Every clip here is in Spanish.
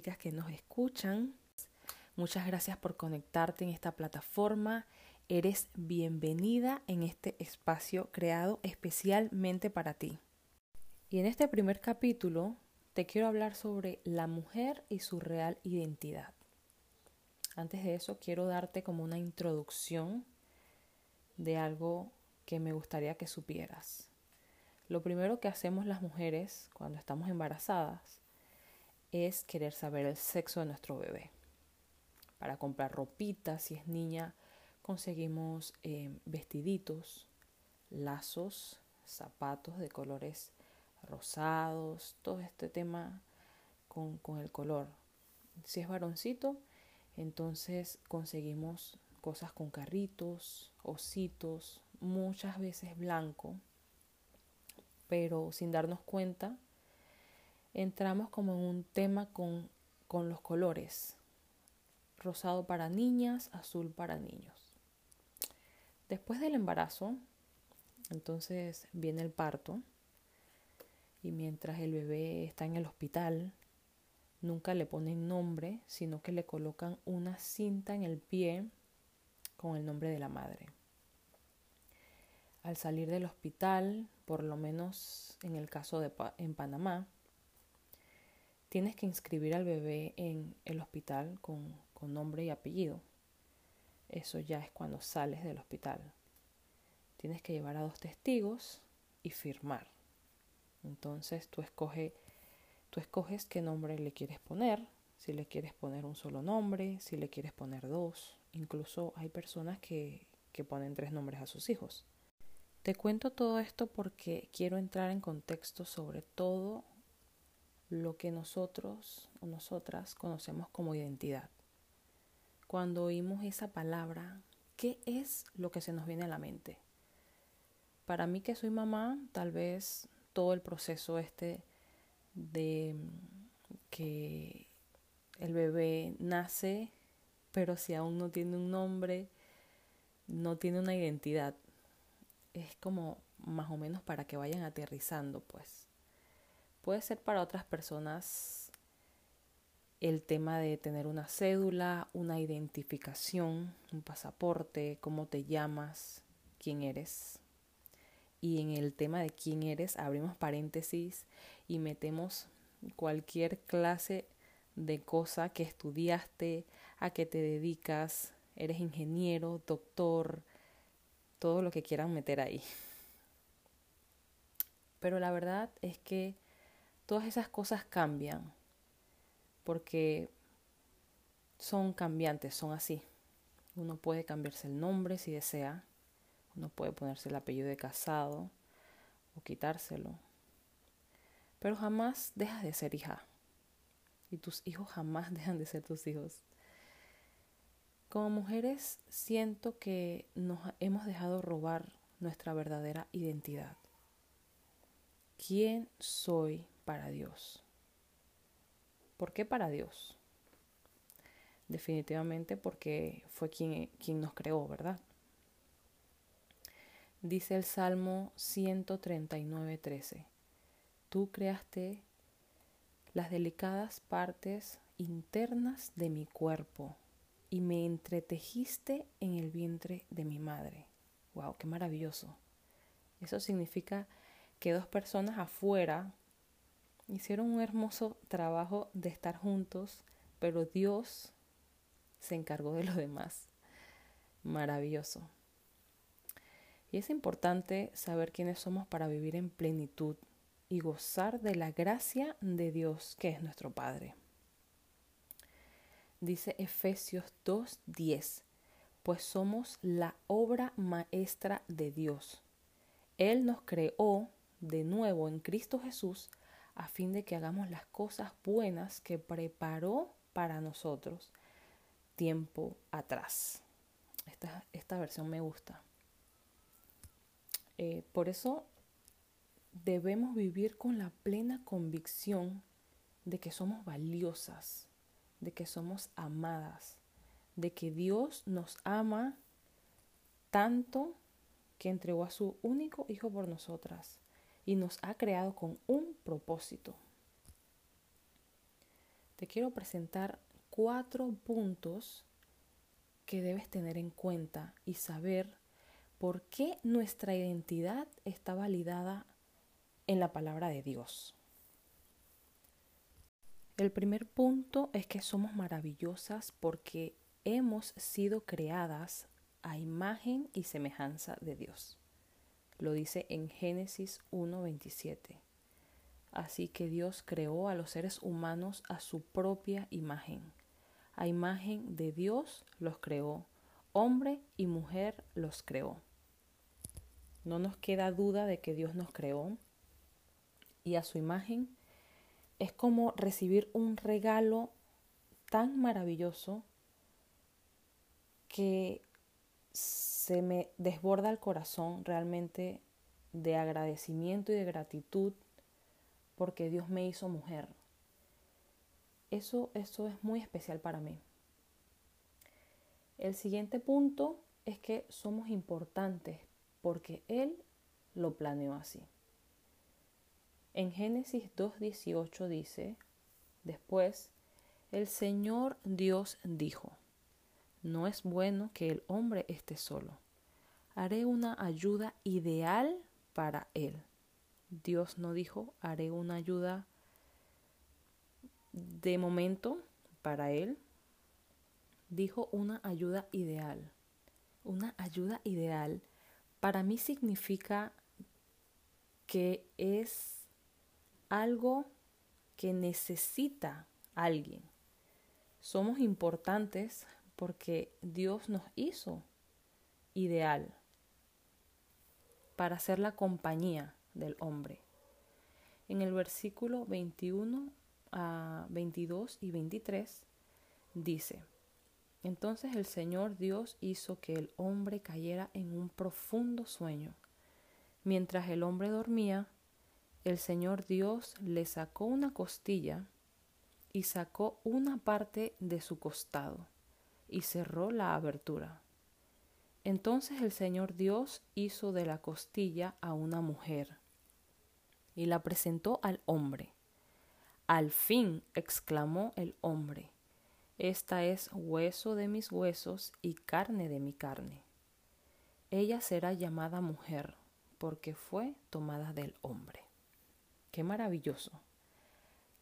que nos escuchan. Muchas gracias por conectarte en esta plataforma. Eres bienvenida en este espacio creado especialmente para ti. Y en este primer capítulo te quiero hablar sobre la mujer y su real identidad. Antes de eso quiero darte como una introducción de algo que me gustaría que supieras. Lo primero que hacemos las mujeres cuando estamos embarazadas es querer saber el sexo de nuestro bebé. Para comprar ropita, si es niña, conseguimos eh, vestiditos, lazos, zapatos de colores rosados, todo este tema con, con el color. Si es varoncito, entonces conseguimos cosas con carritos, ositos, muchas veces blanco, pero sin darnos cuenta entramos como en un tema con, con los colores. Rosado para niñas, azul para niños. Después del embarazo, entonces viene el parto y mientras el bebé está en el hospital, nunca le ponen nombre, sino que le colocan una cinta en el pie con el nombre de la madre. Al salir del hospital, por lo menos en el caso de en Panamá, tienes que inscribir al bebé en el hospital con, con nombre y apellido. Eso ya es cuando sales del hospital. Tienes que llevar a dos testigos y firmar. Entonces tú, escoge, tú escoges qué nombre le quieres poner, si le quieres poner un solo nombre, si le quieres poner dos. Incluso hay personas que, que ponen tres nombres a sus hijos. Te cuento todo esto porque quiero entrar en contexto sobre todo lo que nosotros o nosotras conocemos como identidad. Cuando oímos esa palabra, ¿qué es lo que se nos viene a la mente? Para mí que soy mamá, tal vez todo el proceso este de que el bebé nace, pero si aún no tiene un nombre, no tiene una identidad. Es como más o menos para que vayan aterrizando, pues. Puede ser para otras personas el tema de tener una cédula, una identificación, un pasaporte, cómo te llamas, quién eres. Y en el tema de quién eres abrimos paréntesis y metemos cualquier clase de cosa que estudiaste, a qué te dedicas, eres ingeniero, doctor, todo lo que quieran meter ahí. Pero la verdad es que todas esas cosas cambian porque son cambiantes, son así. Uno puede cambiarse el nombre si desea, uno puede ponerse el apellido de casado o quitárselo, pero jamás dejas de ser hija y tus hijos jamás dejan de ser tus hijos. Como mujeres siento que nos hemos dejado robar nuestra verdadera identidad. ¿Quién soy para Dios. ¿Por qué para Dios? Definitivamente porque fue quien, quien nos creó, ¿verdad? Dice el Salmo 139.13, tú creaste las delicadas partes internas de mi cuerpo y me entretejiste en el vientre de mi madre. ¡Wow! ¡Qué maravilloso! Eso significa que dos personas afuera Hicieron un hermoso trabajo de estar juntos, pero Dios se encargó de lo demás. Maravilloso. Y es importante saber quiénes somos para vivir en plenitud y gozar de la gracia de Dios, que es nuestro Padre. Dice Efesios 2.10, pues somos la obra maestra de Dios. Él nos creó de nuevo en Cristo Jesús a fin de que hagamos las cosas buenas que preparó para nosotros tiempo atrás. Esta, esta versión me gusta. Eh, por eso debemos vivir con la plena convicción de que somos valiosas, de que somos amadas, de que Dios nos ama tanto que entregó a su único Hijo por nosotras y nos ha creado con un propósito. te quiero presentar cuatro puntos que debes tener en cuenta y saber por qué nuestra identidad está validada en la palabra de Dios. El primer punto es que somos maravillosas porque hemos sido creadas a imagen y semejanza de Dios. Lo dice en Génesis 1.27. Así que Dios creó a los seres humanos a su propia imagen. A imagen de Dios los creó. Hombre y mujer los creó. No nos queda duda de que Dios nos creó y a su imagen es como recibir un regalo tan maravilloso que se me desborda el corazón realmente de agradecimiento y de gratitud porque Dios me hizo mujer. Eso, eso es muy especial para mí. El siguiente punto es que somos importantes porque Él lo planeó así. En Génesis 2.18 dice, después, el Señor Dios dijo, no es bueno que el hombre esté solo. Haré una ayuda ideal para él. Dios no dijo, haré una ayuda de momento para él. Dijo una ayuda ideal. Una ayuda ideal para mí significa que es algo que necesita alguien. Somos importantes porque Dios nos hizo ideal para ser la compañía del hombre. En el versículo 21 a 22 y 23 dice, entonces el Señor Dios hizo que el hombre cayera en un profundo sueño. Mientras el hombre dormía, el Señor Dios le sacó una costilla y sacó una parte de su costado y cerró la abertura. Entonces el Señor Dios hizo de la costilla a una mujer y la presentó al hombre. Al fin, exclamó el hombre, esta es hueso de mis huesos y carne de mi carne. Ella será llamada mujer porque fue tomada del hombre. Qué maravilloso.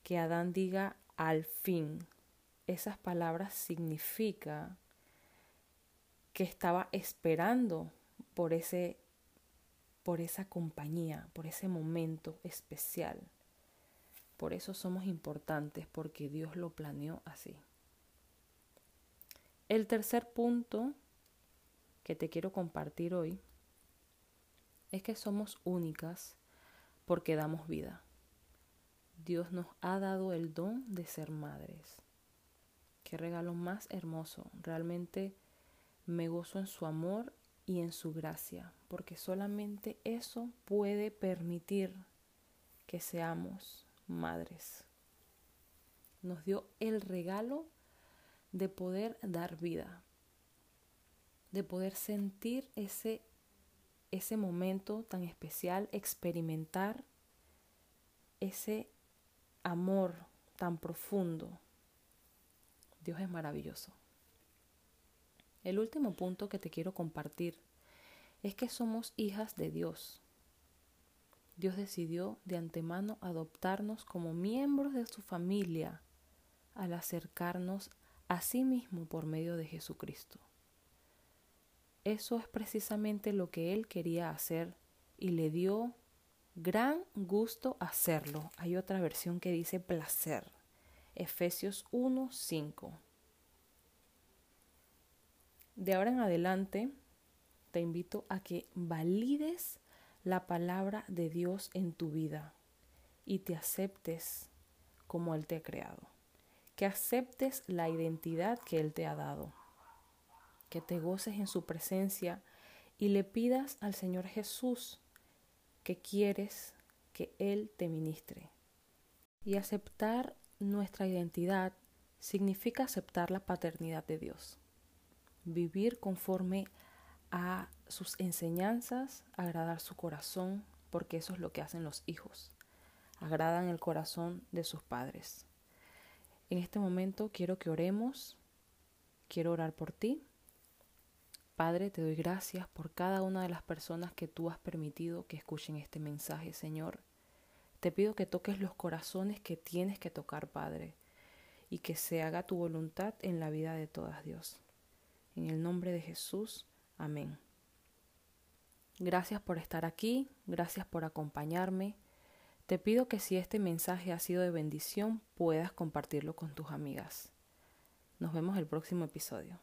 Que Adán diga al fin. Esas palabras significa que estaba esperando por ese por esa compañía, por ese momento especial. Por eso somos importantes, porque Dios lo planeó así. El tercer punto que te quiero compartir hoy es que somos únicas porque damos vida. Dios nos ha dado el don de ser madres. Qué regalo más hermoso. Realmente me gozo en su amor y en su gracia, porque solamente eso puede permitir que seamos madres. Nos dio el regalo de poder dar vida, de poder sentir ese ese momento tan especial, experimentar ese amor tan profundo. Dios es maravilloso. El último punto que te quiero compartir es que somos hijas de Dios. Dios decidió de antemano adoptarnos como miembros de su familia al acercarnos a sí mismo por medio de Jesucristo. Eso es precisamente lo que él quería hacer y le dio gran gusto hacerlo. Hay otra versión que dice placer. Efesios 1, 5. De ahora en adelante, te invito a que valides la palabra de Dios en tu vida y te aceptes como Él te ha creado. Que aceptes la identidad que Él te ha dado que te goces en su presencia y le pidas al Señor Jesús que quieres que Él te ministre. Y aceptar nuestra identidad significa aceptar la paternidad de Dios. Vivir conforme a sus enseñanzas, agradar su corazón, porque eso es lo que hacen los hijos. Agradan el corazón de sus padres. En este momento quiero que oremos, quiero orar por ti. Padre, te doy gracias por cada una de las personas que tú has permitido que escuchen este mensaje, Señor. Te pido que toques los corazones que tienes que tocar, Padre, y que se haga tu voluntad en la vida de todas, Dios. En el nombre de Jesús, amén. Gracias por estar aquí, gracias por acompañarme. Te pido que si este mensaje ha sido de bendición, puedas compartirlo con tus amigas. Nos vemos el próximo episodio.